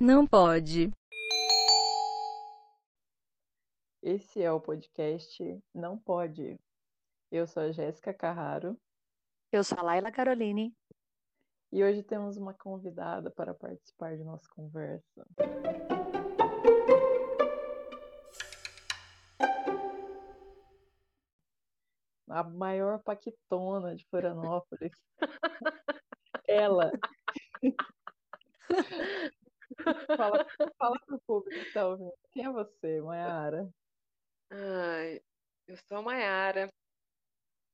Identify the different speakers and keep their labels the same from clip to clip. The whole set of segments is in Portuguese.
Speaker 1: Não pode.
Speaker 2: Esse é o podcast Não Pode. Eu sou a Jéssica Carraro
Speaker 3: Eu sou a Laila Caroline.
Speaker 2: e hoje temos uma convidada para participar de nossa conversa. A maior paquitona de Florianópolis. Ela. Fala, fala pro público ouvindo. Quem é você, Mayara?
Speaker 4: Ai, eu sou a Mayara.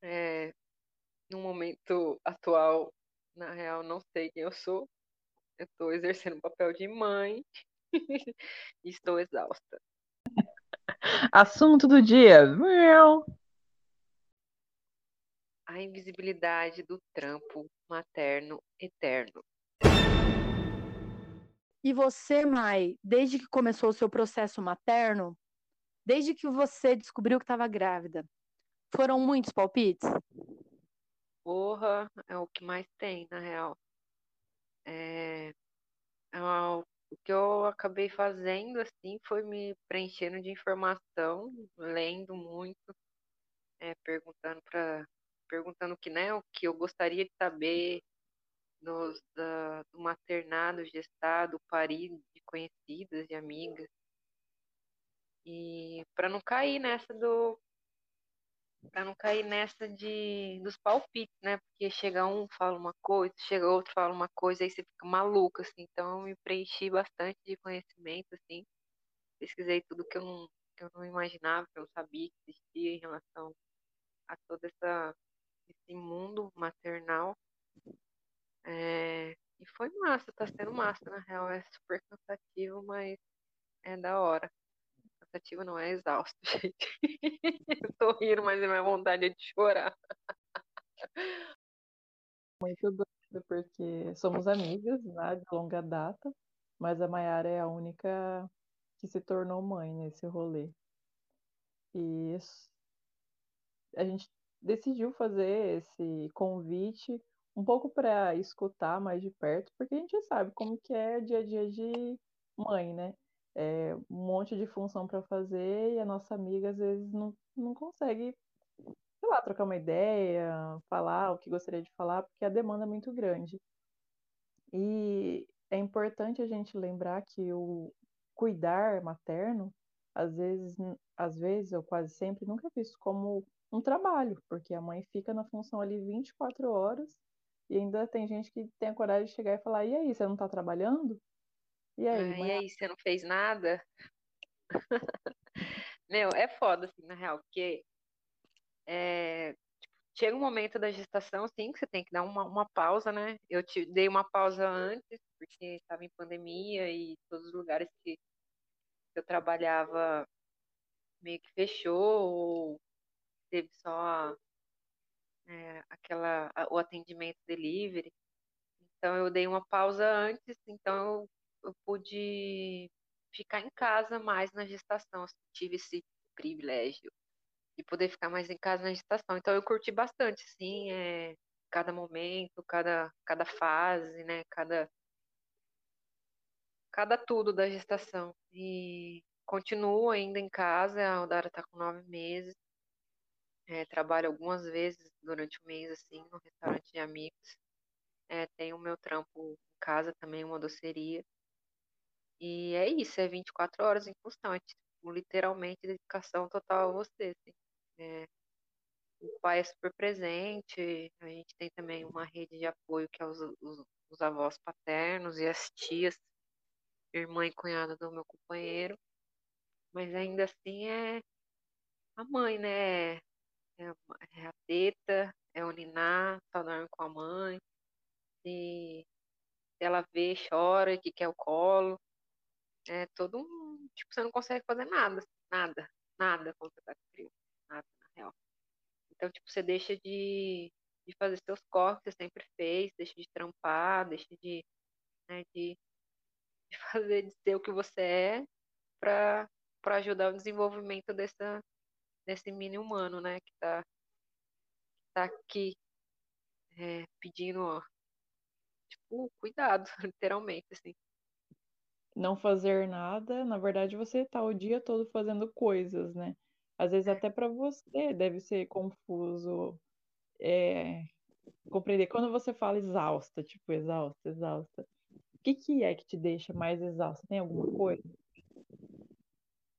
Speaker 4: É, no momento atual, na real, não sei quem eu sou. Eu estou exercendo o papel de mãe e estou exausta.
Speaker 2: Assunto do dia. Miau.
Speaker 4: A invisibilidade do trampo materno eterno.
Speaker 3: E você, Mai, desde que começou o seu processo materno, desde que você descobriu que estava grávida, foram muitos palpites?
Speaker 4: Porra, é o que mais tem, na real. É, é uma- o que eu acabei fazendo, assim, foi me preenchendo de informação, lendo muito, é, perguntando para, perguntando que, né, o que eu gostaria de saber nos, da- do maternado, gestado, parido, de conhecidas, de amigas. E para não cair nessa do para não cair nessa de dos palpites, né? Porque chega um, fala uma coisa, chega outro, fala uma coisa, aí você fica maluco, assim. Então eu me preenchi bastante de conhecimento, assim. Pesquisei tudo que eu não, que eu não imaginava, que eu sabia que existia em relação a todo essa, esse mundo maternal. É, e foi massa, tá sendo massa, na real. É super cansativo, mas é da hora. Cansativo não é exausto, gente. Eu tô rindo, mas a minha vontade é de chorar.
Speaker 2: Muito doido, porque somos amigas, né, de longa data, mas a Mayara é a única que se tornou mãe nesse rolê. E a gente decidiu fazer esse convite um pouco para escutar mais de perto, porque a gente sabe como que é dia a dia de mãe, né? É um monte de função para fazer e a nossa amiga às vezes não, não consegue sei lá, trocar uma ideia, falar o que gostaria de falar, porque a demanda é muito grande. E é importante a gente lembrar que o cuidar materno, às vezes, às vezes, ou quase sempre, nunca é visto como um trabalho, porque a mãe fica na função ali 24 horas e ainda tem gente que tem a coragem de chegar e falar: e aí, você não tá trabalhando? E aí,
Speaker 4: Ah, e aí, você não fez nada? Meu, é foda, assim, na real, porque é, tipo, chega um momento da gestação, assim, que você tem que dar uma, uma pausa, né? Eu te dei uma pausa antes, porque estava em pandemia e todos os lugares que eu trabalhava meio que fechou, ou teve só é, aquela, o atendimento delivery. Então eu dei uma pausa antes, então eu, eu pude ficar em casa mais na gestação, assim, tive esse privilégio de poder ficar mais em casa na gestação. Então eu curti bastante, assim, é, cada momento, cada, cada fase, né, cada, cada tudo da gestação. E continuo ainda em casa, a Odara tá com nove meses, é, trabalho algumas vezes durante o mês, assim, no restaurante de amigos. É, tenho o meu trampo em casa também, uma doceria. E é isso, é 24 horas em tipo, literalmente dedicação total a você, assim. É, o pai é super presente, a gente tem também uma rede de apoio que é os, os, os avós paternos e as tias, irmã e cunhada do meu companheiro, mas ainda assim é a mãe, né? É é a teta, é o niná, só dorme com a mãe, se ela vê, chora, que quer o colo. É todo um. Tipo, você não consegue fazer nada, nada, nada quando você tá com criança, nada, na real. Então, tipo, você deixa de, de fazer seus corres que você sempre fez, deixa de trampar, deixa de, né, de, de fazer, de ser o que você é pra ajudar o desenvolvimento dessa, desse mini humano, né, que tá, tá aqui é, pedindo, ó, tipo, cuidado, literalmente, assim.
Speaker 2: não fazer nada, na verdade você tá o dia todo fazendo coisas, né? Às vezes até para você deve ser confuso é, compreender. Quando você fala exausta, tipo, exausta, exausta, o que, que é que te deixa mais exausta? Tem alguma coisa?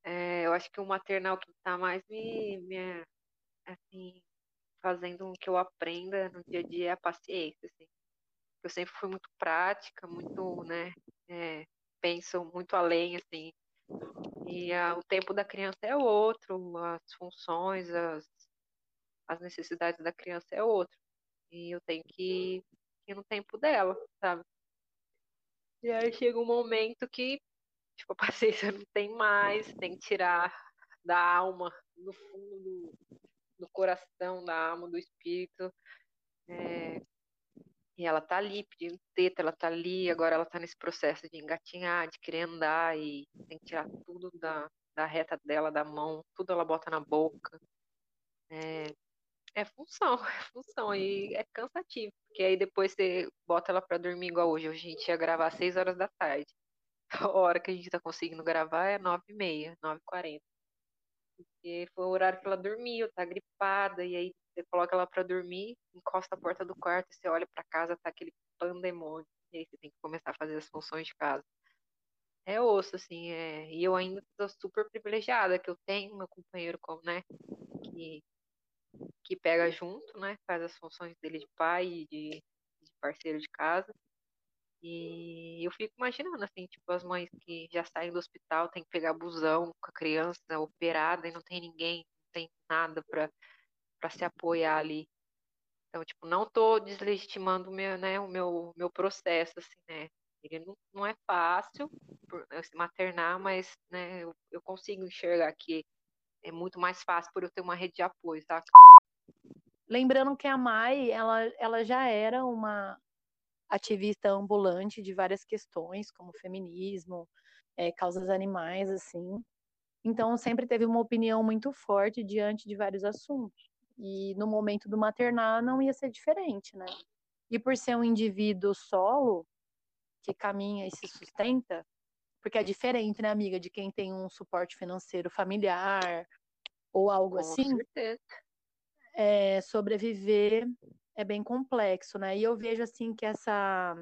Speaker 4: É, eu acho que o maternal que tá mais me, me assim, fazendo que eu aprenda no dia a dia é a paciência, assim. Eu sempre fui muito prática, muito, né, é, penso muito além, assim. E a, o tempo da criança é outro, as funções, as, as necessidades da criança é outro. E eu tenho que ir no tempo dela, sabe? E aí chega um momento que, tipo, a paciência não tem mais, tem que tirar da alma, do fundo do, do coração, da alma, do espírito. É, e ela tá ali pedindo teta, ela tá ali, agora ela tá nesse processo de engatinhar, de querer andar e tem que tirar tudo da, da reta dela, da mão, tudo ela bota na boca. É, é função, é função e é cansativo, porque aí depois você bota ela para dormir igual hoje. Hoje a gente ia gravar às 6 horas da tarde. A hora que a gente tá conseguindo gravar é 9 e meia, 9 e 40. Porque foi o horário que ela dormiu, tá gripada, e aí você coloca ela para dormir, encosta a porta do quarto, você olha para casa, tá aquele pandemônio, e aí você tem que começar a fazer as funções de casa. É osso, assim, é... e eu ainda tô super privilegiada, que eu tenho meu companheiro como, né, que que pega junto, né? Faz as funções dele de pai e de, de parceiro de casa. E eu fico imaginando, assim, tipo, as mães que já saem do hospital, tem que pegar busão com a criança operada e não tem ninguém, não tem nada para se apoiar ali. Então, tipo, não tô deslegitimando meu, né, o meu, meu processo, assim, né? Ele não, não é fácil né, se maternar, mas né, eu, eu consigo enxergar que é muito mais fácil por eu ter uma rede de apoio, tá?
Speaker 3: Lembrando que a Mai, ela, ela já era uma ativista ambulante de várias questões, como feminismo, é, causas animais, assim. Então, sempre teve uma opinião muito forte diante de vários assuntos. E no momento do maternar não ia ser diferente, né? E por ser um indivíduo solo, que caminha e se sustenta, porque é diferente, né, amiga, de quem tem um suporte financeiro familiar ou algo
Speaker 4: Com
Speaker 3: assim.
Speaker 4: certeza.
Speaker 3: É, sobreviver é bem complexo, né? E eu vejo assim que essa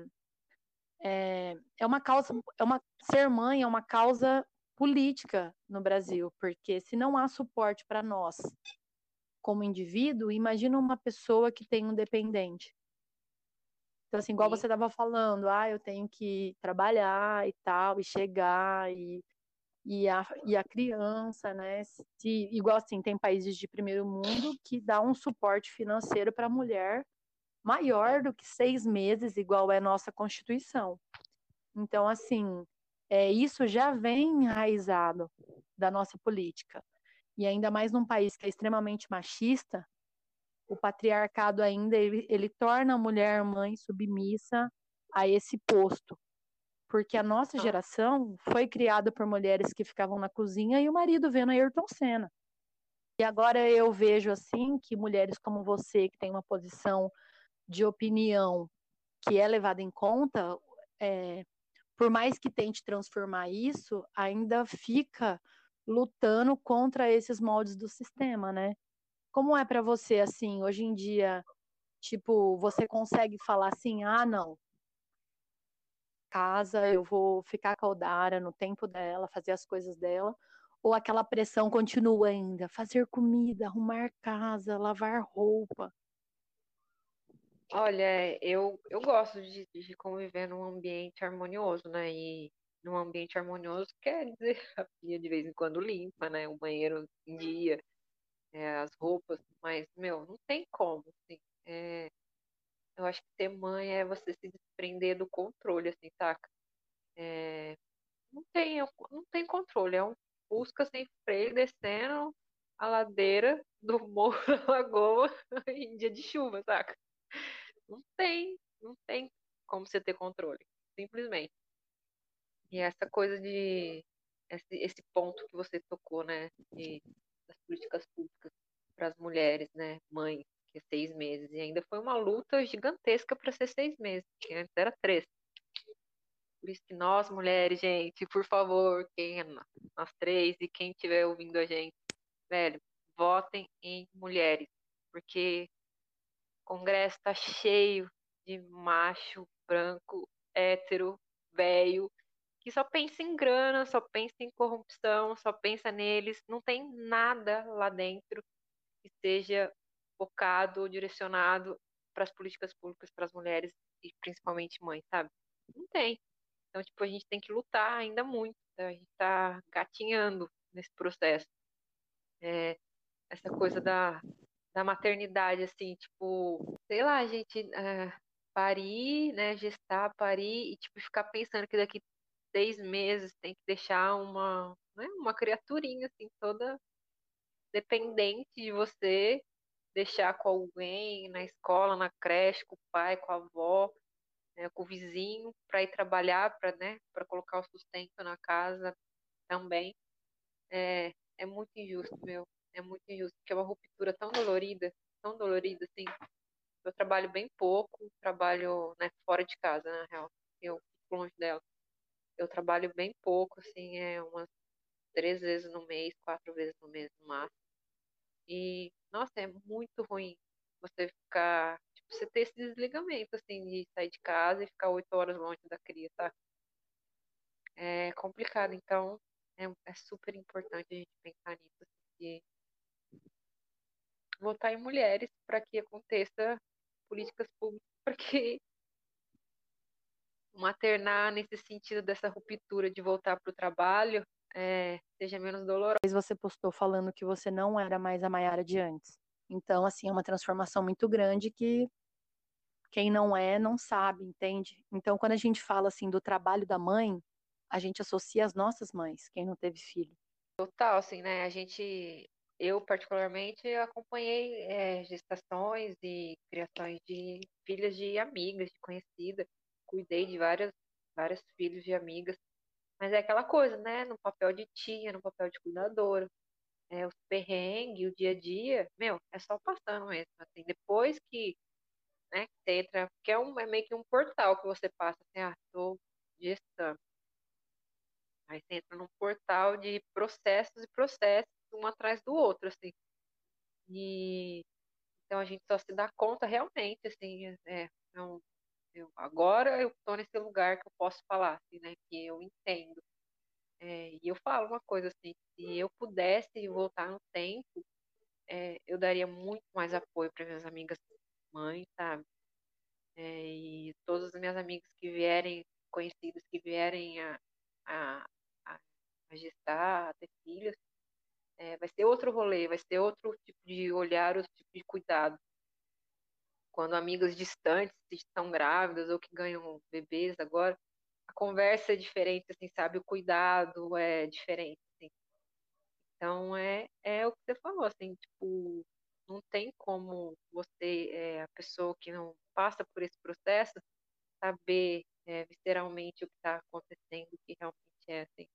Speaker 3: é, é uma causa, é uma ser mãe é uma causa política no Brasil, porque se não há suporte para nós como indivíduo, imagina uma pessoa que tem um dependente. Então, assim, igual
Speaker 4: Sim.
Speaker 3: você estava falando, ah, eu tenho que trabalhar e tal, e chegar, e, e, a, e a criança, né? Se, igual assim, tem países de primeiro mundo que dá um suporte financeiro para a mulher maior do que seis meses, igual é nossa Constituição. Então, assim, é, isso já vem enraizado da nossa política. E ainda mais num país que é extremamente machista, o patriarcado ainda ele, ele torna a mulher mãe submissa a esse posto. Porque a nossa geração foi criada por mulheres que ficavam na cozinha e o marido vendo Ayrton Senna. E agora eu vejo assim que mulheres como você, que tem uma posição de opinião que é levada em conta, é, por mais que tente transformar isso, ainda fica lutando contra esses moldes do sistema, né? Como é para você, assim, hoje em dia, tipo, você consegue falar assim, ah, não, casa, eu vou ficar com a Odara no tempo dela, fazer as coisas dela, ou aquela pressão continua ainda, fazer comida, arrumar casa, lavar roupa.
Speaker 4: Olha, eu, eu gosto de, de conviver num ambiente harmonioso, né? E num ambiente harmonioso quer dizer a pia de vez em quando limpa, né? O banheiro em dia, é, as roupas, mas, meu, não tem como, assim. É, eu acho que ser mãe é você se desprender do controle, assim, saca? É, não tem, não tem controle, é um busca sem freio descendo a ladeira do Morro da Lagoa em dia de chuva, saca? Não tem, não tem como você ter controle, simplesmente. E essa coisa de esse, esse ponto que você tocou, né, de, das políticas públicas para as mulheres, né, mães, seis meses, e ainda foi uma luta gigantesca para ser seis meses, que antes era três. Por isso que nós, mulheres, gente, por favor, quem é nós três e quem estiver ouvindo a gente, velho, votem em mulheres, porque o Congresso tá cheio de macho branco, hétero, velho, que só pensa em grana, só pensa em corrupção, só pensa neles, não tem nada lá dentro que seja focado direcionado para as políticas públicas para as mulheres e principalmente mães, sabe? Não tem. Então, tipo, a gente tem que lutar ainda muito. Né? A gente está gatinhando nesse processo. É, essa coisa da, da maternidade, assim, tipo, sei lá, a gente é, parir, né, gestar, parir e, tipo, ficar pensando que daqui seis meses tem que deixar uma, né, uma criaturinha, assim, toda dependente de você, deixar com alguém na escola, na creche, com o pai, com a avó, né, com o vizinho, para ir trabalhar, para né, colocar o sustento na casa também. É, é muito injusto, meu. É muito injusto, porque é uma ruptura tão dolorida, tão dolorida, assim. Eu trabalho bem pouco, trabalho né, fora de casa, na real. Eu fico longe dela. Eu trabalho bem pouco, assim, é umas três vezes no mês, quatro vezes no mês no máximo. E, nossa, é muito ruim você ficar, tipo, você ter esse desligamento, assim, de sair de casa e ficar oito horas longe da criança, tá? É complicado, então é, é super importante a gente pensar nisso, assim, votar em mulheres para que aconteça políticas públicas para que maternar nesse sentido dessa ruptura de voltar para o trabalho é, seja menos dolorosa.
Speaker 3: Você postou falando que você não era mais a Maiara de antes. Então, assim, é uma transformação muito grande que quem não é não sabe, entende? Então, quando a gente fala assim do trabalho da mãe, a gente associa as nossas mães, quem não teve filho.
Speaker 4: Total, assim, né? A gente, eu particularmente acompanhei é, gestações e criações de filhas de amigas, de conhecida, cuidei de várias, vários filhos de amigas mas é aquela coisa, né? No papel de tia, no papel de cuidadora. É, os perrengues, o dia a dia, meu, é só passando mesmo. Assim, depois que, né, você entra, porque é, um, é meio que um portal que você passa, assim, ah, tô gestando. Aí você entra num portal de processos e processos, um atrás do outro, assim. E então a gente só se dá conta realmente, assim, é, é um, eu, agora eu estou nesse lugar que eu posso falar, assim, né? Que eu entendo. É, e eu falo uma coisa assim, se eu pudesse voltar no tempo, é, eu daria muito mais apoio para minhas amigas mães, sabe? É, e todas as minhas amigas que vierem, conhecidas, que vierem a, a, a, a gestar, a ter filhos, é, vai ser outro rolê, vai ser outro tipo de olhar, outro tipo de cuidado quando amigas distantes estão grávidas ou que ganham bebês agora, a conversa é diferente, assim, sabe? O cuidado é diferente, assim. Então, é, é o que você falou, assim, tipo, não tem como você, é, a pessoa que não passa por esse processo, saber é, visceralmente o que está acontecendo, o que realmente é, assim.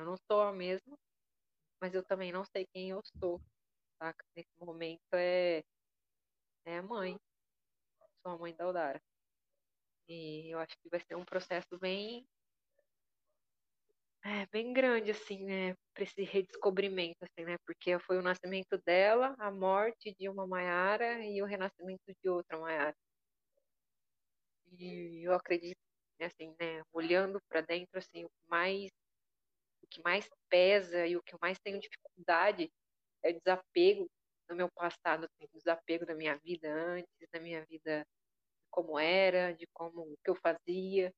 Speaker 4: Eu não sou a mesma, mas eu também não sei quem eu sou, saca? Nesse momento é, é a mãe. Sou a mãe da Aldara. E eu acho que vai ser um processo bem é, bem grande, assim, né, para esse redescobrimento, assim, né, porque foi o nascimento dela, a morte de uma Maiara e o renascimento de outra Maiara. E eu acredito, assim, né, olhando para dentro, assim, o mais que mais pesa e o que eu mais tenho dificuldade é o desapego do meu passado, assim, o desapego da minha vida antes, da minha vida como era, de como o que eu fazia.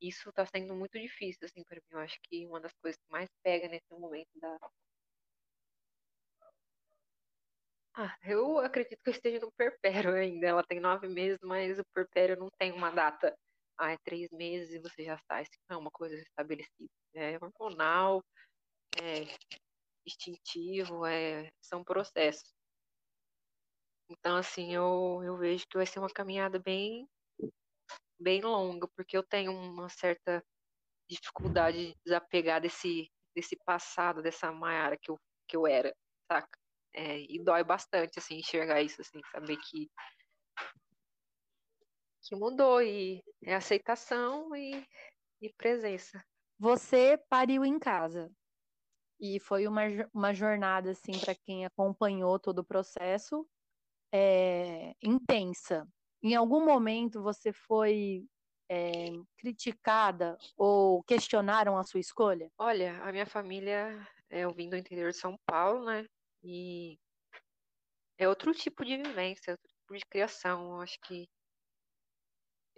Speaker 4: Isso está sendo muito difícil, assim, para mim. Eu acho que uma das coisas que mais pega nesse momento da. Ah, eu acredito que eu esteja no perpério ainda. Ela tem nove meses, mas o perpério não tem uma data ah, é três meses e você já sai. Isso não é uma coisa estabelecida. É hormonal, é instintivo, é, são processos. Então, assim, eu, eu vejo que vai ser uma caminhada bem, bem longa, porque eu tenho uma certa dificuldade de desapegar desse, desse passado, dessa Maiara que eu, que eu era, saca? É, e dói bastante, assim, enxergar isso, assim, saber que que mudou e é aceitação e, e presença.
Speaker 3: Você pariu em casa e foi uma, uma jornada assim para quem acompanhou todo o processo é, intensa. Em algum momento você foi é, criticada ou questionaram a sua escolha?
Speaker 4: Olha, a minha família é eu vim do interior de São Paulo, né? E é outro tipo de vivência, outro tipo de criação. Eu acho que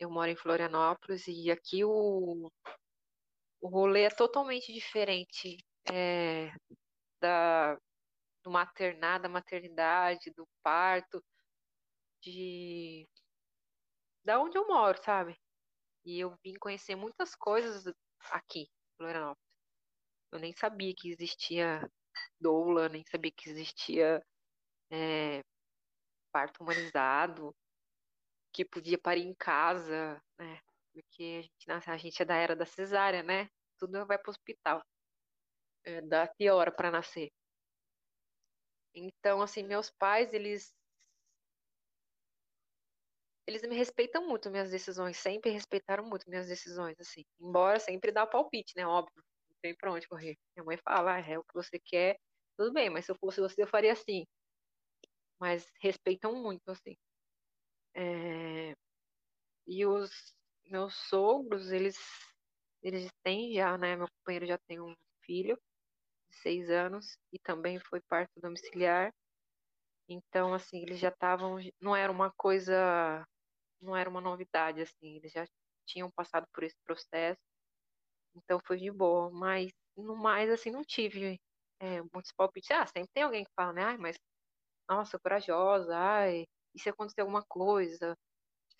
Speaker 4: eu moro em Florianópolis e aqui o, o rolê é totalmente diferente é, da, do maternar, da maternidade, do parto, de da onde eu moro, sabe? E eu vim conhecer muitas coisas aqui, Florianópolis. Eu nem sabia que existia doula, nem sabia que existia é, parto humanizado que podia parir em casa, né? Porque a gente, a gente é da era da cesárea, né? Tudo vai para o hospital. É, dá pior para nascer. Então, assim, meus pais, eles eles me respeitam muito minhas decisões, sempre respeitaram muito minhas decisões, assim. Embora sempre dá palpite, né? Óbvio, não tem pra onde correr. Minha mãe fala, ah, é o que você quer, tudo bem, mas se eu fosse você, eu faria assim. Mas respeitam muito, assim. É, e os meus sogros, eles, eles têm já, né? Meu companheiro já tem um filho de seis anos e também foi parto domiciliar. Então, assim, eles já estavam. Não era uma coisa. Não era uma novidade, assim. Eles já tinham passado por esse processo. Então foi de boa. Mas, no mais, assim, não tive é, muitos palpites. Ah, sempre tem alguém que fala, né? Ai, mas. Nossa, corajosa. Ai, e se acontecer alguma coisa?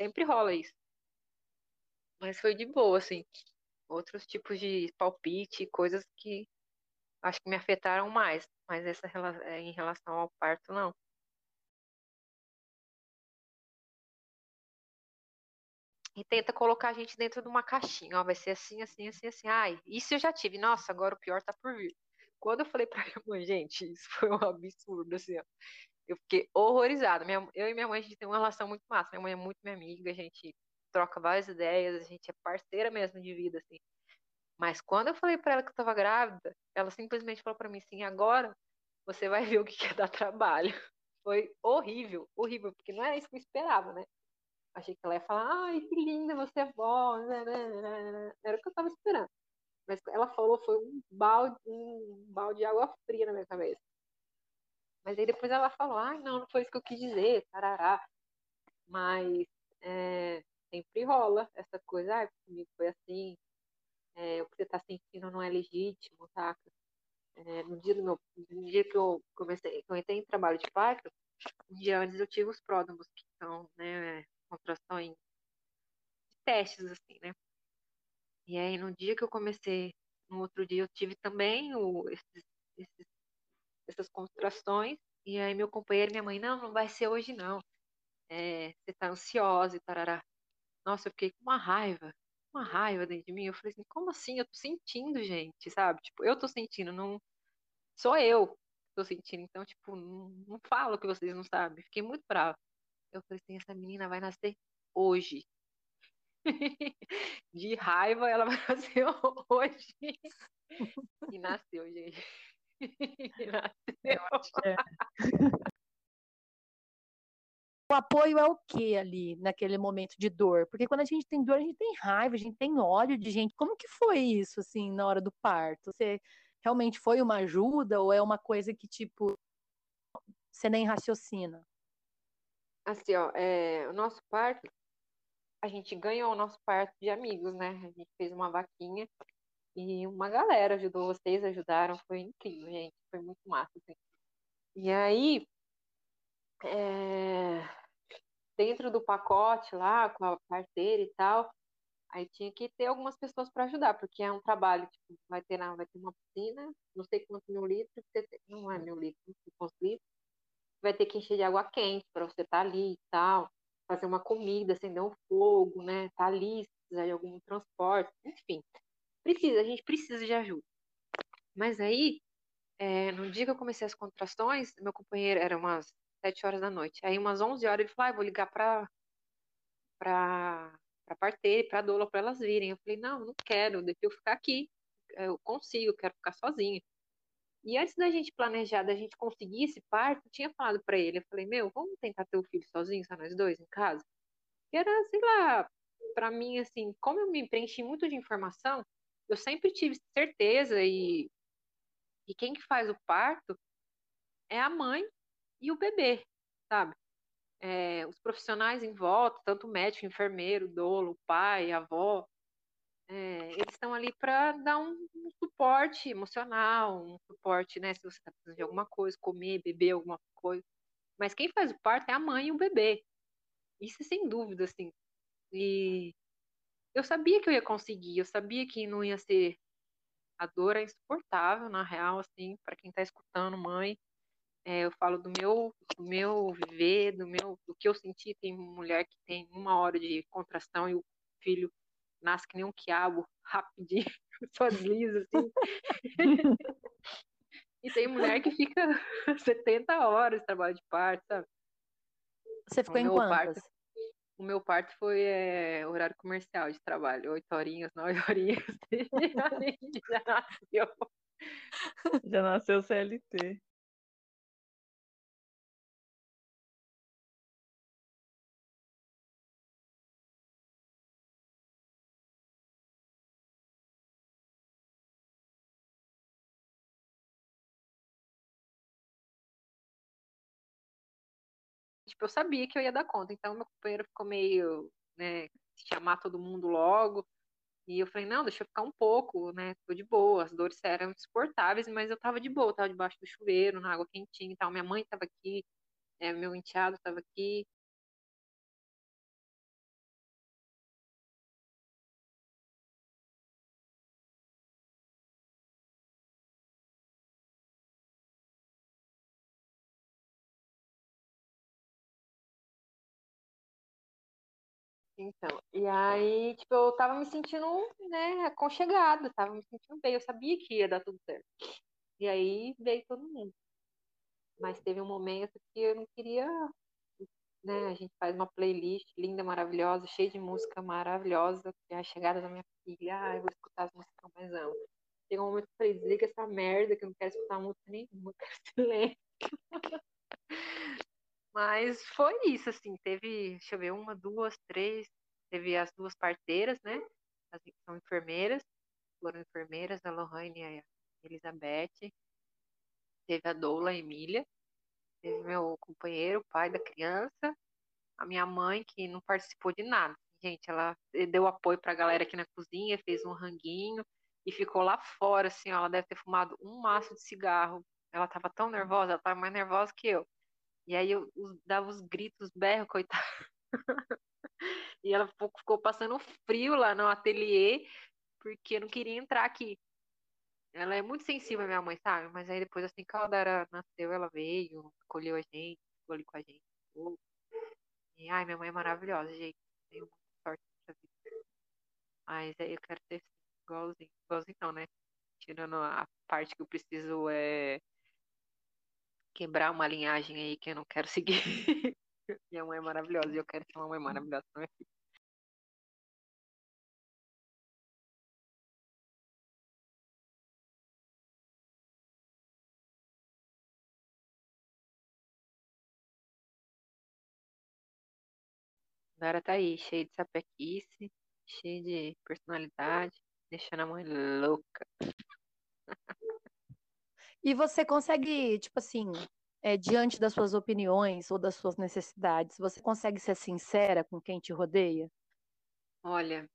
Speaker 4: Sempre rola isso. Mas foi de boa, assim. Outros tipos de palpite, coisas que acho que me afetaram mais. Mas essa é, em relação ao parto, não. e tenta colocar a gente dentro de uma caixinha, ó, vai ser assim, assim, assim, assim. Ai, isso eu já tive. Nossa, agora o pior tá por vir. Quando eu falei pra minha mãe, gente, isso foi um absurdo, assim, ó. Eu fiquei horrorizada. Minha, eu e minha mãe, a gente tem uma relação muito massa. Minha mãe é muito minha amiga, a gente troca várias ideias, a gente é parceira mesmo de vida, assim. Mas quando eu falei para ela que eu tava grávida, ela simplesmente falou para mim assim: agora você vai ver o que é dar trabalho. Foi horrível, horrível, porque não era isso que eu esperava, né? Achei que ela ia falar: ai, que linda, você é né, era o que eu tava esperando. Mas ela falou, foi um balde, um balde de água fria na minha cabeça. Mas aí depois ela falou, ah, não, não foi isso que eu quis dizer, tarará. Mas é, sempre rola essa coisa, ah, comigo foi assim, é, o que você está sentindo não é legítimo, tá? É, no, dia do meu, no dia que eu comecei, que eu entrei em trabalho de parto, um dia antes eu tive os pródromos, que são, né, contrações de testes, assim, né? E aí no dia que eu comecei, no outro dia eu tive também o, esses, esses essas contrações. E aí meu companheiro e minha mãe, não, não vai ser hoje não. É, você tá ansiosa e tarará. Nossa, eu fiquei com uma raiva, uma raiva dentro de mim. Eu falei assim, como assim? Eu tô sentindo, gente, sabe? Tipo, eu tô sentindo, não sou eu que tô sentindo. Então, tipo, não, não falo que vocês não sabem. Fiquei muito brava. Eu falei assim, essa menina vai nascer hoje. De raiva, ela vai nascer hoje. E nasceu, gente.
Speaker 3: É. O apoio é o que ali, naquele momento de dor? Porque quando a gente tem dor, a gente tem raiva, a gente tem ódio de gente. Como que foi isso, assim, na hora do parto? Você realmente foi uma ajuda ou é uma coisa que, tipo, você nem raciocina?
Speaker 4: Assim, ó, é, o nosso parto, a gente ganhou o nosso parto de amigos, né? A gente fez uma vaquinha e uma galera ajudou, vocês ajudaram, foi incrível, gente. Foi muito massa, assim. E aí, é, dentro do pacote lá, com a parceira e tal, aí tinha que ter algumas pessoas para ajudar, porque é um trabalho, tipo, vai ter, vai ter uma piscina, não sei quantos mil litros, não é mil litros, não sei quantos litros, vai ter que encher de água quente para você estar tá ali e tal, fazer uma comida, acender um fogo, né, tá ali, se precisar de algum transporte, enfim. Precisa, a gente precisa de ajuda. Mas aí, é, no dia que eu comecei as contrações, meu companheiro, era umas 7 horas da noite. Aí, umas 11 horas, ele falou, ah, vou ligar pra, pra, pra parteira, pra doula, pra elas virem. Eu falei, não, não quero, deixa eu ficar aqui. Eu consigo, eu quero ficar sozinha. E antes da gente planejar, da gente conseguir esse parto, eu tinha falado para ele, eu falei, meu, vamos tentar ter o filho sozinho, só nós dois em casa? Que era, sei lá, para mim, assim, como eu me preenchi muito de informação, eu sempre tive certeza e, e quem que faz o parto é a mãe e o bebê, sabe? É, os profissionais em volta, tanto o médico, enfermeiro, dolo, pai, avó, é, eles estão ali para dar um, um, suporte emocional, um suporte, né, se você está precisando de alguma coisa, comer, beber alguma coisa. Mas quem faz o parto é a mãe e o bebê. Isso sem dúvida, assim. E eu sabia que eu ia conseguir, eu sabia que não ia ser. A dor é insuportável, na real, assim, para quem está escutando, mãe. É, eu falo do meu, do meu viver, do meu, do que eu senti. Tem mulher que tem uma hora de contração e o filho nasce que nem um quiabo, rapidinho, só desliza, assim. e tem mulher que fica 70 horas de trabalho de parto, sabe?
Speaker 3: Você ficou o em quantas?
Speaker 4: Parto, o meu parto foi é, horário comercial de trabalho, oito horinhas, nove horinhas, já nasceu.
Speaker 2: Já nasceu CLT.
Speaker 4: Eu sabia que eu ia dar conta. Então, meu companheiro ficou meio, né, chamar todo mundo logo. E eu falei, não, deixa eu ficar um pouco, né? Tô de boa. As dores eram insuportáveis, mas eu tava de boa, eu tava debaixo do chuveiro, na água quentinha e tal. Minha mãe tava aqui, é, meu enteado tava aqui. Então, e aí, tipo, eu tava me sentindo, né, aconchegada, tava me sentindo bem, eu sabia que ia dar tudo certo. E aí veio todo mundo. Mas teve um momento que eu não queria, né, a gente faz uma playlist linda, maravilhosa, cheia de música maravilhosa, que é a chegada da minha filha, ah, eu vou escutar as músicas que eu mais amo. Chegou um momento que eu falei, desliga essa merda, que eu não quero escutar música nenhuma, eu quero silêncio. Mas foi isso, assim, teve, deixa eu ver, uma, duas, três, teve as duas parteiras, né? As são enfermeiras, foram enfermeiras, a Lohane e a Elizabeth. Teve a Doula, a Emília. Teve meu companheiro, o pai da criança. A minha mãe, que não participou de nada. Gente, ela deu apoio pra galera aqui na cozinha, fez um ranguinho e ficou lá fora, assim, ó, ela deve ter fumado um maço de cigarro. Ela tava tão nervosa, ela tava mais nervosa que eu. E aí eu dava os gritos, berro, coitado. e ela ficou passando frio lá no ateliê, porque não queria entrar aqui. Ela é muito sensível, minha mãe, sabe? Mas aí depois, assim que a Aldara nasceu, ela veio, acolheu a gente, ficou ali com a gente. E, ai, minha mãe é maravilhosa, gente. Tenho muita sorte nessa vida. Mas aí eu quero ser igualzinho. Igualzinho não, né? Tirando a parte que eu preciso é quebrar uma linhagem aí que eu não quero seguir. minha mãe é maravilhosa e eu quero ser uma mãe maravilhosa filha. Dara tá aí, cheia de sapequice, cheia de personalidade, deixando a mãe louca.
Speaker 3: E você consegue, tipo assim, é, diante das suas opiniões ou das suas necessidades, você consegue ser sincera com quem te rodeia?
Speaker 4: Olha,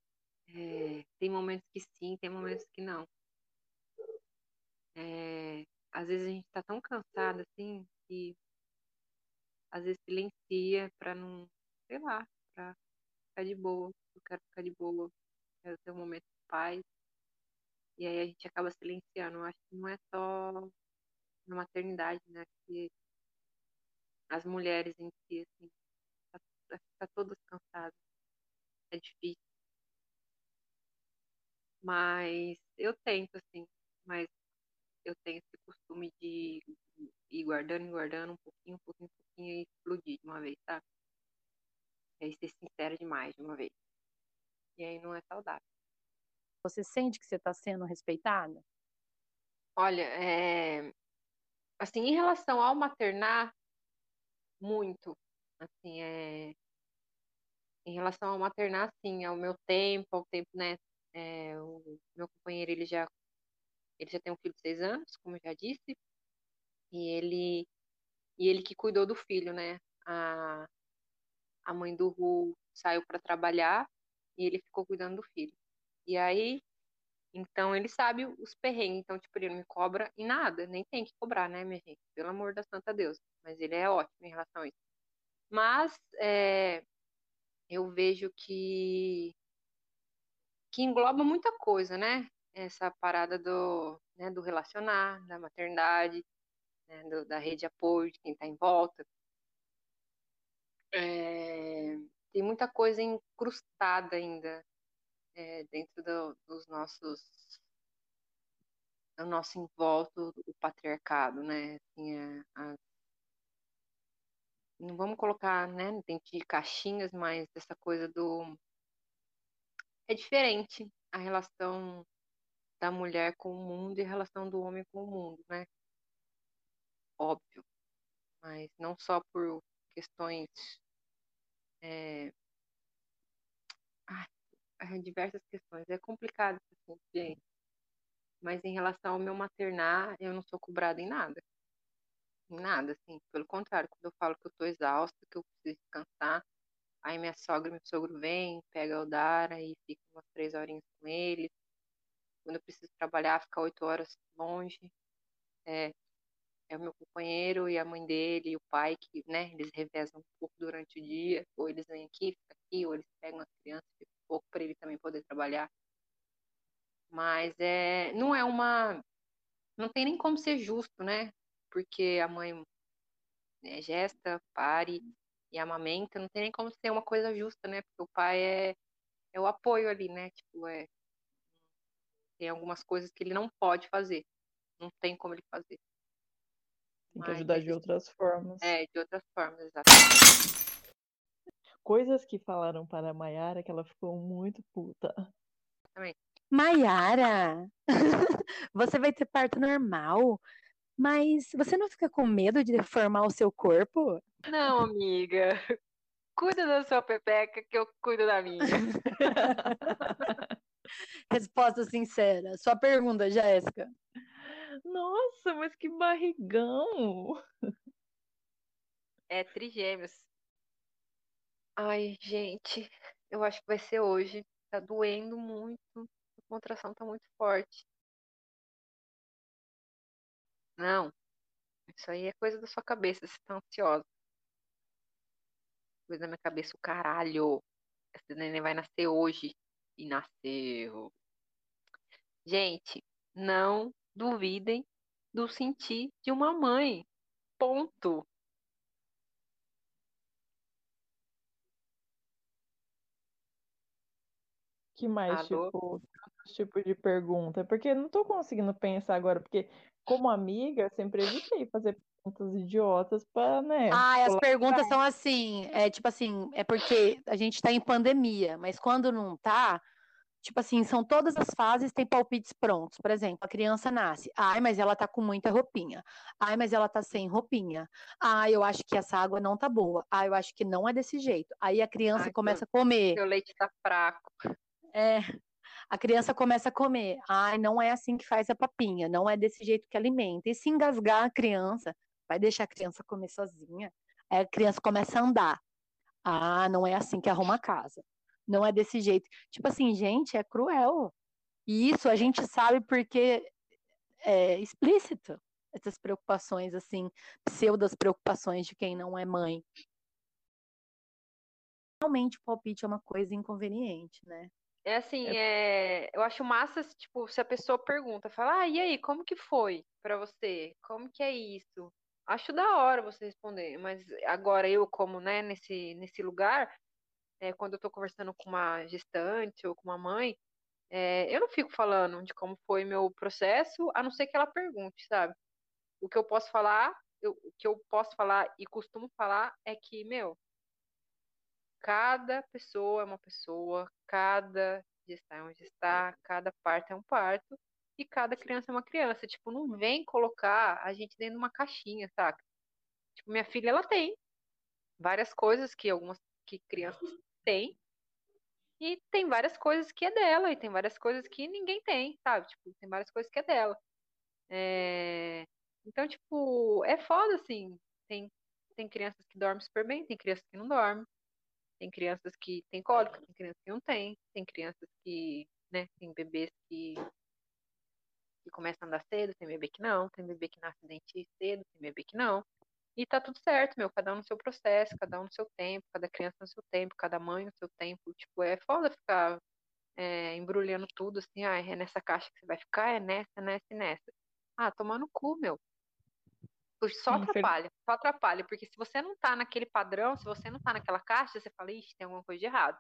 Speaker 4: é, tem momentos que sim, tem momentos que não. É, às vezes a gente tá tão cansado assim que às vezes silencia para não, sei lá, para ficar de boa. Eu quero ficar de boa, quero ter um momento de paz. E aí a gente acaba silenciando. Eu acho que não é só na maternidade, né? Que as mulheres em si, assim, tá, tá, tá todas cansadas. É difícil. Mas eu tento, assim, mas eu tenho esse costume de ir guardando guardando um pouquinho, um pouquinho, um pouquinho e explodir de uma vez, sabe? E aí ser sincera demais de uma vez. E aí não é saudável.
Speaker 3: Você sente que você está sendo respeitada?
Speaker 4: Olha, é... assim, em relação ao maternar, muito. Assim, é... Em relação ao maternar, sim, ao meu tempo, ao tempo, né? É, o meu companheiro, ele já, ele já tem um filho de seis anos, como eu já disse, e ele, e ele que cuidou do filho, né? A, a mãe do Ru saiu para trabalhar e ele ficou cuidando do filho. E aí, então ele sabe os perrengues, então, tipo, ele não me cobra em nada, nem tem que cobrar, né, minha gente? Pelo amor da santa Deus. Mas ele é ótimo em relação a isso. Mas, é, eu vejo que que engloba muita coisa, né? Essa parada do, né, do relacionar, da maternidade, né, do, da rede de apoio, de quem está em volta. É, tem muita coisa incrustada ainda é, dentro do, dos nossos do nosso envolto o patriarcado, né? Assim, é, a, não vamos colocar, né, dentro de caixinhas, mas essa coisa do é diferente a relação da mulher com o mundo e a relação do homem com o mundo, né? Óbvio. Mas não só por questões. É... Diversas questões. É complicado esse gente. Mas em relação ao meu maternar, eu não sou cobrada em nada. Em nada, assim. Pelo contrário, quando eu falo que eu tô exausta, que eu preciso descansar, Aí minha sogra e meu sogro vem, pega o Dara e fica umas três horinhas com ele. Quando eu preciso trabalhar, ficar oito horas longe. É, é o meu companheiro e a mãe dele e o pai que, né, eles revezam um pouco durante o dia. Ou eles vêm aqui, ficam aqui, ou eles pegam as crianças, fica um pouco para ele também poder trabalhar. Mas é, não é uma. Não tem nem como ser justo, né? Porque a mãe né, gesta, pare, e amamenta, não tem nem como ser uma coisa justa, né? Porque o pai é, é o apoio ali, né? Tipo, é, tem algumas coisas que ele não pode fazer. Não tem como ele fazer.
Speaker 2: Tem que ajudar de outras formas.
Speaker 4: É, de outras formas, exatamente.
Speaker 2: Coisas que falaram para a Mayara que ela ficou muito puta.
Speaker 3: Mayara, você vai ter parto normal, mas você não fica com medo de deformar o seu corpo?
Speaker 4: Não, amiga. Cuida da sua pepeca que eu cuido da minha.
Speaker 3: Resposta sincera. Sua pergunta, Jéssica.
Speaker 2: Nossa, mas que barrigão!
Speaker 4: É trigêmeos. Ai, gente, eu acho que vai ser hoje. Tá doendo muito. A contração tá muito forte. Não, isso aí é coisa da sua cabeça, você tá ansiosa coisa na minha cabeça, o caralho. Esse neném vai nascer hoje. E nasceu. Gente, não duvidem do sentir de uma mãe. Ponto.
Speaker 2: Que mais, Alô? tipo, tipo de pergunta? Porque não tô conseguindo pensar agora, porque como amiga, sempre evitei fazer perguntas idiotas para, né?
Speaker 3: Ah, as perguntas são assim, é tipo assim, é porque a gente está em pandemia, mas quando não tá, tipo assim, são todas as fases tem palpites prontos. Por exemplo, a criança nasce, ai, mas ela tá com muita roupinha. Ai, mas ela tá sem roupinha. Ah, eu acho que essa água não tá boa. Ah, eu acho que não é desse jeito. Aí a criança ai, começa a comer.
Speaker 4: Seu leite tá fraco.
Speaker 3: É, a criança começa a comer. Ai, não é assim que faz a papinha, não é desse jeito que alimenta. E se engasgar a criança, vai deixar a criança comer sozinha. Aí a criança começa a andar. Ah, não é assim que arruma a casa. Não é desse jeito. Tipo assim, gente, é cruel. E isso a gente sabe porque é explícito. Essas preocupações, assim, pseudas preocupações de quem não é mãe. Realmente o palpite é uma coisa inconveniente, né?
Speaker 4: É assim, é... é eu acho massa, tipo, se a pessoa pergunta, fala, ah, e aí, como que foi para você? Como que é isso? Acho da hora você responder, mas agora eu, como, né, nesse, nesse lugar, é, quando eu tô conversando com uma gestante ou com uma mãe, É, eu não fico falando de como foi meu processo, a não ser que ela pergunte, sabe? O que eu posso falar, eu, o que eu posso falar e costumo falar é que, meu, cada pessoa é uma pessoa, cada gestão é onde está, cada parto é um parto, e cada criança é uma criança. Tipo, não vem colocar a gente dentro de uma caixinha, saca? Tipo, minha filha, ela tem várias coisas que algumas que crianças têm, e tem várias coisas que é dela, e tem várias coisas que ninguém tem, sabe? Tipo, tem várias coisas que é dela. É... Então, tipo, é foda, assim. Tem, tem crianças que dormem super bem, tem crianças que não dormem. Tem crianças que têm cólica, tem crianças que não têm. Tem crianças que, né, tem bebês que, que começam a andar cedo, tem bebê que não. Tem bebê que nasce dente cedo, tem bebê que não. E tá tudo certo, meu, cada um no seu processo, cada um no seu tempo, cada criança no seu tempo, cada mãe no seu tempo. Tipo, é foda ficar é, embrulhando tudo assim, ah, é nessa caixa que você vai ficar, é nessa, nessa e nessa. Ah, tomar no cu, meu. Só atrapalha, só atrapalha, porque se você não tá naquele padrão, se você não tá naquela caixa, você fala, ixi, tem alguma coisa de errado.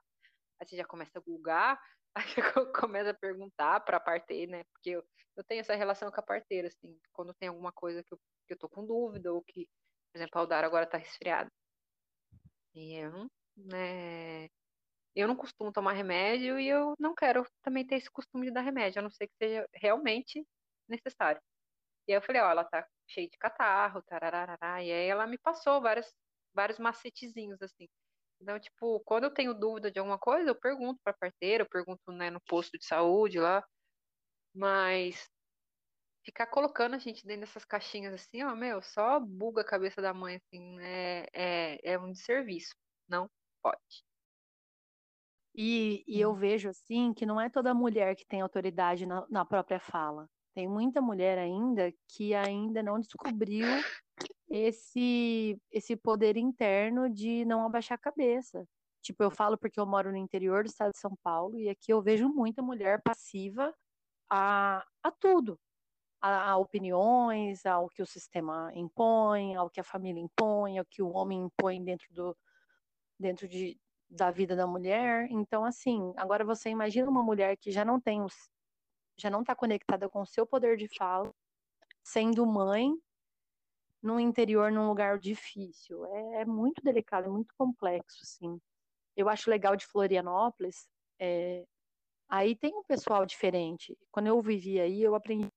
Speaker 4: Aí você já começa a julgar, aí você começa a perguntar pra parteira, né? Porque eu, eu tenho essa relação com a parteira, assim, quando tem alguma coisa que eu, que eu tô com dúvida, ou que, por exemplo, a Aldara agora tá resfriada. E eu, né, eu não costumo tomar remédio e eu não quero também ter esse costume de dar remédio, a não ser que seja realmente necessário. E aí eu falei, ó, ela tá cheia de catarro, tararará, e aí ela me passou vários, vários macetezinhos, assim. Então, tipo, quando eu tenho dúvida de alguma coisa, eu pergunto pra parteira, eu pergunto, né, no posto de saúde lá, mas ficar colocando a gente dentro dessas caixinhas assim, ó, meu, só buga a cabeça da mãe, assim, é, é, é um desserviço, não pode.
Speaker 3: E, e eu vejo, assim, que não é toda mulher que tem autoridade na, na própria fala. Tem muita mulher ainda que ainda não descobriu esse esse poder interno de não abaixar a cabeça. Tipo, eu falo porque eu moro no interior do estado de São Paulo e aqui eu vejo muita mulher passiva a, a tudo. A, a opiniões, ao que o sistema impõe, ao que a família impõe, ao que o homem impõe dentro do dentro de, da vida da mulher. Então, assim, agora você imagina uma mulher que já não tem já não está conectada com o seu poder de fala, sendo mãe no interior, num lugar difícil. É, é muito delicado, é muito complexo, assim. Eu acho legal de Florianópolis, é, aí tem um pessoal diferente. Quando eu vivi aí, eu aprendi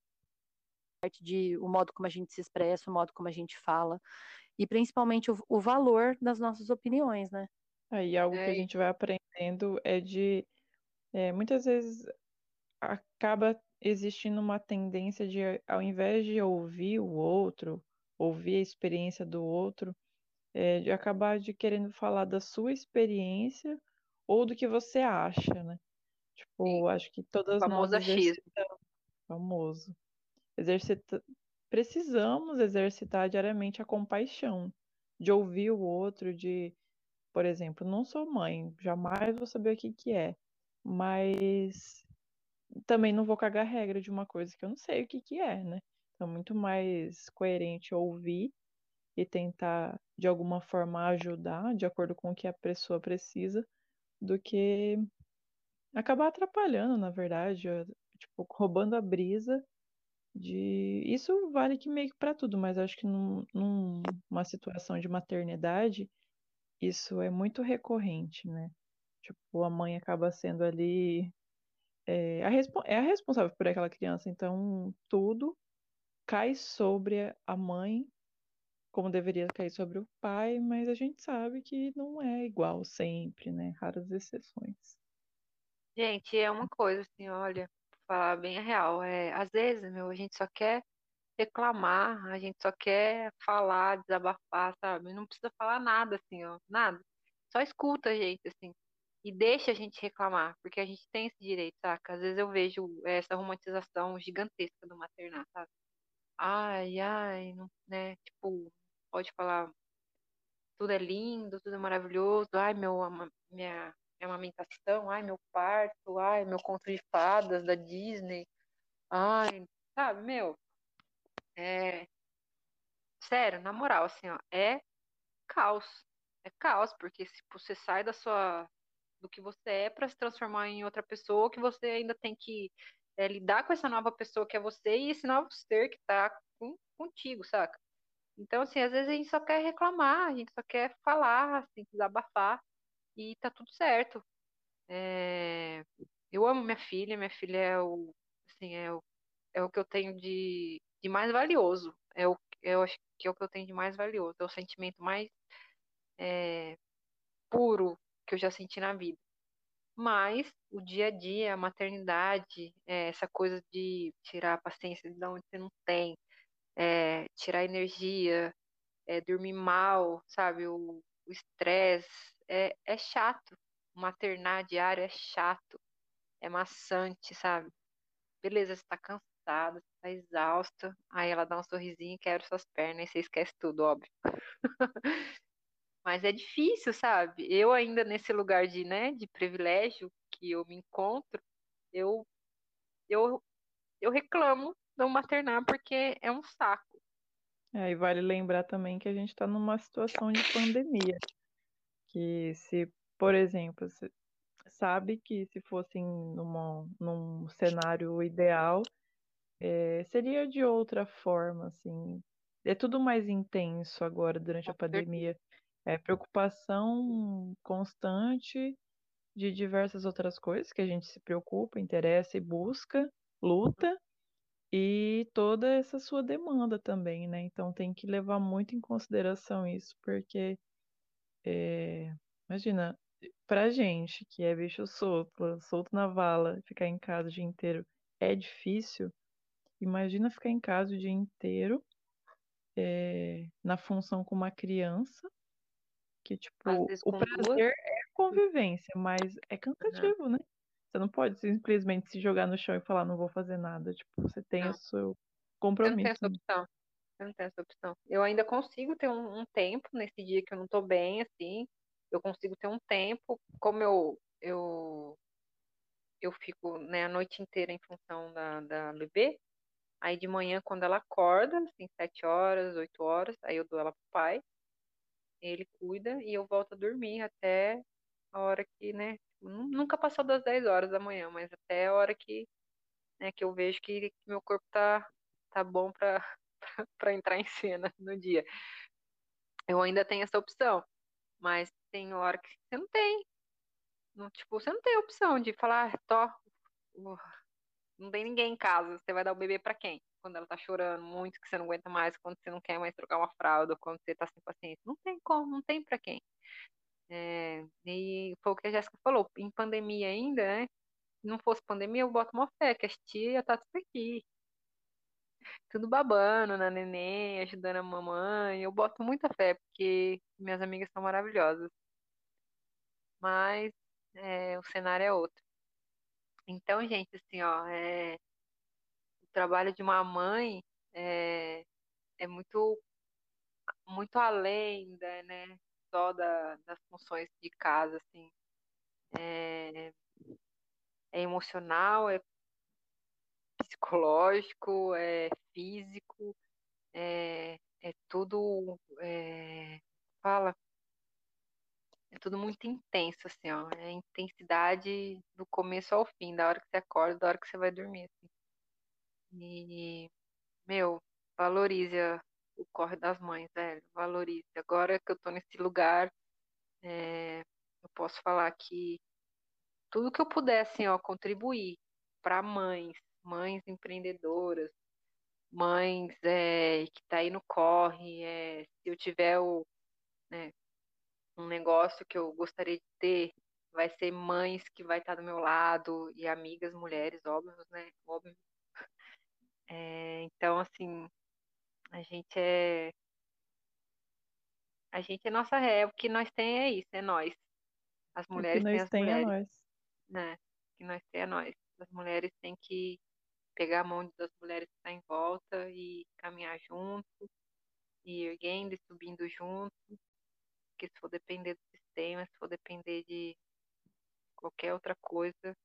Speaker 3: parte de o modo como a gente se expressa, o modo como a gente fala, e principalmente o, o valor das nossas opiniões, né?
Speaker 2: Aí algo que a
Speaker 4: É,
Speaker 2: gente vai aprendendo é de é, muitas vezes acaba existindo uma tendência de, ao invés de ouvir o outro, ouvir a experiência do outro, é, de acabar de querendo falar da sua experiência ou do que você acha, né?
Speaker 4: sim,
Speaker 2: Tipo, acho que todas nós
Speaker 4: famoso achismo.
Speaker 2: exercitamos, famoso, exercita, precisamos exercitar diariamente a compaixão, de ouvir o outro, de, por exemplo, não sou mãe, jamais vou saber o que que é, mas também não vou cagar regra de uma coisa que eu não sei o que que é, né? Então, muito mais coerente ouvir e tentar, de alguma forma, ajudar, de acordo com o que a pessoa precisa, do que acabar atrapalhando, na verdade, ó, tipo, roubando a brisa de. Isso vale que meio que pra tudo, mas acho que num, numa situação de maternidade, isso é muito recorrente, né? Tipo, a mãe acaba sendo ali é a, é a responsável por aquela criança, então tudo cai sobre a mãe, como deveria cair sobre o pai, mas a gente sabe que não é igual sempre, né? Raras exceções.
Speaker 4: Gente, é uma coisa assim, olha, falar bem a real, é, às vezes, meu, a gente só quer reclamar, a gente só quer falar, desabafar, sabe? Não precisa falar nada assim, ó, nada. Só escuta a gente, assim, e deixa a gente reclamar, porque a gente tem esse direito, saca? Às vezes eu vejo essa romantização gigantesca do maternar, sabe? Ai, ai, não, né? Tipo, pode falar, tudo é lindo, tudo é maravilhoso, ai, meu, minha, minha amamentação, ai, meu parto, ai, meu conto de fadas da Disney, ai, sabe, meu, é, sério, na moral, assim, ó, é caos, é caos, porque se você sai da sua, do que você é para se transformar em outra pessoa, que você ainda tem que é, lidar com essa nova pessoa que é você e esse novo ser que está com, contigo, saca? Então, assim, às vezes a gente só quer reclamar, a gente só quer falar, assim, desabafar, e tá tudo certo. É... Eu amo minha filha, minha filha é o, assim, é o, é o que eu tenho de, de mais valioso. É o, eu acho que é o que eu tenho de mais valioso, é o sentimento mais é, puro que eu já senti na vida. Mas o dia a dia, a maternidade, é, essa coisa de tirar a paciência de onde você não tem, é, tirar energia, é, dormir mal, sabe? O estresse é, é chato. Maternar diário é chato, é maçante, sabe? Beleza, você tá cansada, você tá exausta. Aí ela dá um sorrisinho, quebra suas pernas e você esquece tudo, óbvio. Mas é difícil, sabe? Eu ainda nesse lugar de, né, de privilégio que eu me encontro, eu eu eu reclamo não maternar porque é um saco.
Speaker 2: É, e vale lembrar também que a gente está numa situação de pandemia. Que se, por exemplo, se, sabe que se fosse numa, num cenário ideal, é, seria de outra forma, assim. É tudo mais intenso agora durante a pandemia. É preocupação constante de diversas outras coisas que a gente se preocupa, interessa e busca, luta, e toda essa sua demanda também, né? Então tem que levar muito em consideração isso, porque é, imagina, pra gente que é bicho solto, solto na vala, ficar em casa o dia inteiro é difícil. Imagina ficar em casa o dia inteiro é, na função com uma criança, que tipo, o prazer é convivência, mas é cansativo, uhum. né? Você não pode simplesmente se jogar no chão e falar, não vou fazer nada. Tipo, você tem não. o seu compromisso. Você não tem essa
Speaker 4: opção. Você não tem essa opção. Eu ainda consigo ter um, um, tempo nesse dia que eu não tô bem, assim. Eu consigo ter um tempo. Como eu, eu, eu fico né, a noite inteira em função da, da bebê. Aí de manhã, quando ela acorda, assim, sete horas, oito horas, aí eu dou ela pro pai. Ele cuida e eu volto a dormir até a hora que, né, nunca passou das 10 horas da manhã, mas até a hora que, né, que eu vejo que, meu corpo tá, tá bom para entrar em cena no dia. Eu ainda tenho essa opção, mas tem hora que você não tem. Não, tipo, você não tem opção de falar, ah, tô, não tem ninguém em casa, você vai dar o bebê para quem? Quando ela tá chorando muito, que você não aguenta mais, quando você não quer mais trocar uma fralda, quando você tá sem paciência. Não tem como, não tem para quem. É, e foi o que a Jéssica falou, em pandemia ainda, né? Se não fosse pandemia, eu boto uma fé, que as tia tá tudo aqui. Tudo babando na neném, ajudando a mamãe. Eu boto muita fé, porque minhas amigas são maravilhosas. Mas é, o cenário é outro. Então, gente, assim, ó, é, trabalho de uma mãe é, é muito, muito além, da, né? só da, das funções de casa, assim. É, é emocional, é psicológico, é físico, é, é tudo. É, fala. É tudo muito intenso, assim, ó. É intensidade do começo ao fim, da hora que você acorda, da hora que você vai dormir, assim. E, meu, valorize a, o corre das mães, velho. Valorize. Agora que eu tô nesse lugar, é, eu posso falar que tudo que eu puder, assim, ó, contribuir para mães, mães empreendedoras, mães é, que tá aí no corre, é, se eu tiver o, né, um negócio que eu gostaria de ter, vai ser mães que vai estar tá do meu lado e amigas mulheres, óbvio, né? Óbvio. É, então, assim, a gente é. A gente é nossa ré, o que nós tem é isso, é nós. As mulheres têm as tem mulheres. É nós. Né? O que nós tem é nós. As mulheres têm que pegar a mão das mulheres que estão tá em volta e caminhar junto, e erguendo e subindo junto. Porque se for depender do sistema, se for depender de qualquer outra coisa,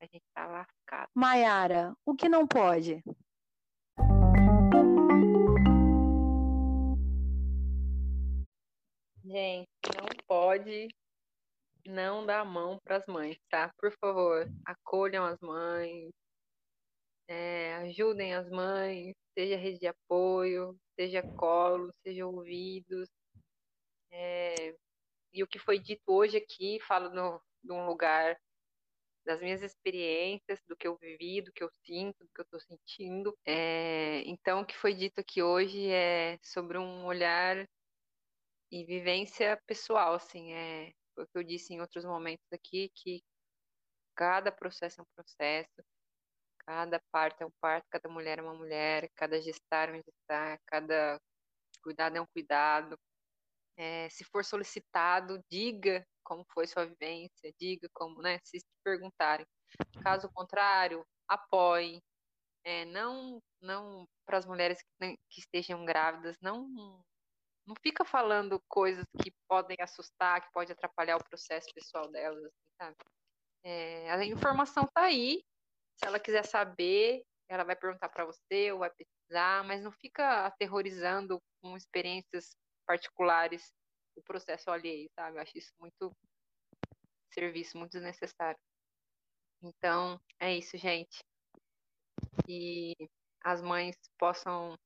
Speaker 4: a gente tá lascado.
Speaker 3: Maiara, o que não pode?
Speaker 4: Gente, não pode não dá a mão para as mães, tá? Por favor, acolham as mães, é, ajudem as mães, seja rede de apoio, seja colo, seja ouvidos. É, e o que foi dito hoje aqui, falo no, de um lugar das minhas experiências, do que eu vivi, do que eu sinto, do que eu estou sentindo. É, então, o que foi dito aqui hoje é sobre um olhar e vivência pessoal, assim, é o que eu disse em outros momentos aqui, que cada processo é um processo, cada parto é um parto, cada mulher é uma mulher, cada gestar é um gestar, cada cuidado é um cuidado. É, se for solicitado, diga como foi sua vivência, diga como, né, se te perguntarem. Caso contrário, apoie. É, não não para as mulheres que, que, estejam grávidas, não não fica falando coisas que podem assustar, que pode atrapalhar o processo pessoal delas, assim, sabe? É, a informação está aí. Se ela quiser saber, ela vai perguntar para você ou vai pesquisar, mas não fica aterrorizando com experiências particulares o processo alheio, sabe? Eu acho isso muito serviço, muito desnecessário. Então, é isso, gente. E as mães possam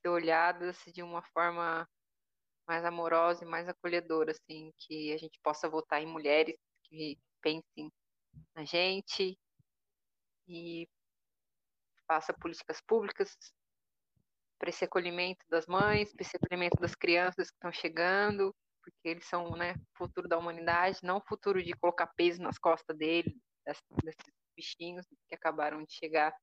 Speaker 4: ser olhadas de uma forma mais amorosa e mais acolhedora, assim, que a gente possa votar em mulheres que pensem na gente e faça políticas públicas para esse acolhimento das mães, para esse acolhimento das crianças que estão chegando, porque eles são né, o futuro da humanidade, não o futuro de colocar peso nas costas dele, desses bichinhos que acabaram de chegar,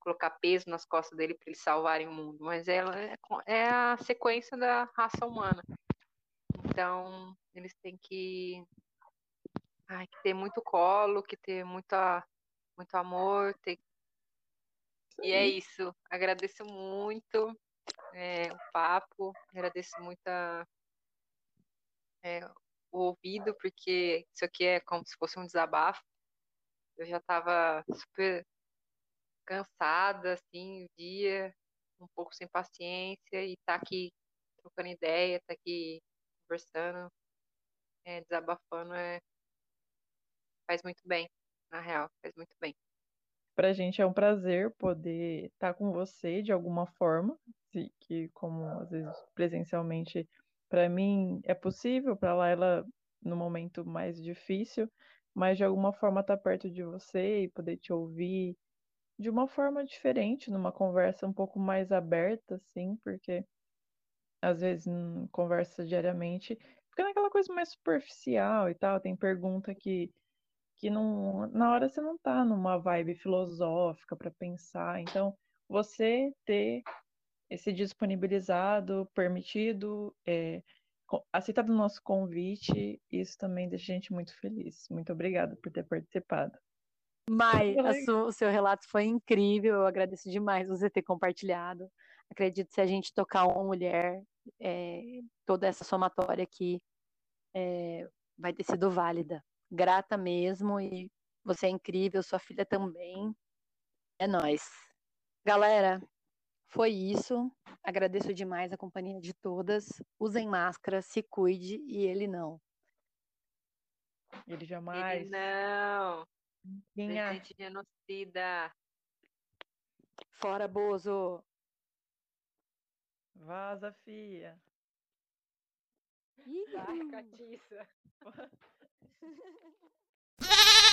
Speaker 4: colocar peso nas costas dele para eles salvarem o mundo, mas ela é, é a sequência da raça humana. Então, eles têm que, ai, que ter muito colo, que ter muita, muito amor. Ter... E é isso. Agradeço muito é, o papo, agradeço muito a, é, o ouvido, porque isso aqui é como se fosse um desabafo. Eu já estava super cansada, assim, o dia, um pouco sem paciência, e tá aqui trocando ideia, tá aqui conversando, é, desabafando, é, faz muito bem, na real, faz muito bem.
Speaker 2: Pra gente é um prazer poder estar com você de alguma forma, que como às vezes presencialmente para mim é possível, para lá ela no momento mais difícil, mas de alguma forma estar tá perto de você e poder te ouvir de uma forma diferente, numa conversa um pouco mais aberta, assim, porque às vezes conversa diariamente fica naquela coisa mais superficial e tal, tem pergunta que que não, na hora você não tá numa vibe filosófica para pensar. Então, você ter esse disponibilizado, permitido, é, aceitado o nosso convite, isso também deixa a gente muito feliz. Muito obrigada por ter participado.
Speaker 3: Mai, o seu relato foi incrível, eu agradeço demais você ter compartilhado. Acredito que se a gente tocar uma mulher, é, toda essa somatória aqui é, vai ter sido válida. Grata mesmo, e você é incrível, sua filha também. É nós. Galera, foi isso. Agradeço demais a companhia de todas. Usem máscara, se cuide e ele não.
Speaker 2: Ele jamais.
Speaker 4: Ele não. Minha. Presidente genocida.
Speaker 3: Fora, Bozo.
Speaker 2: Vaza, fia.
Speaker 4: Ih, Vai, catiça.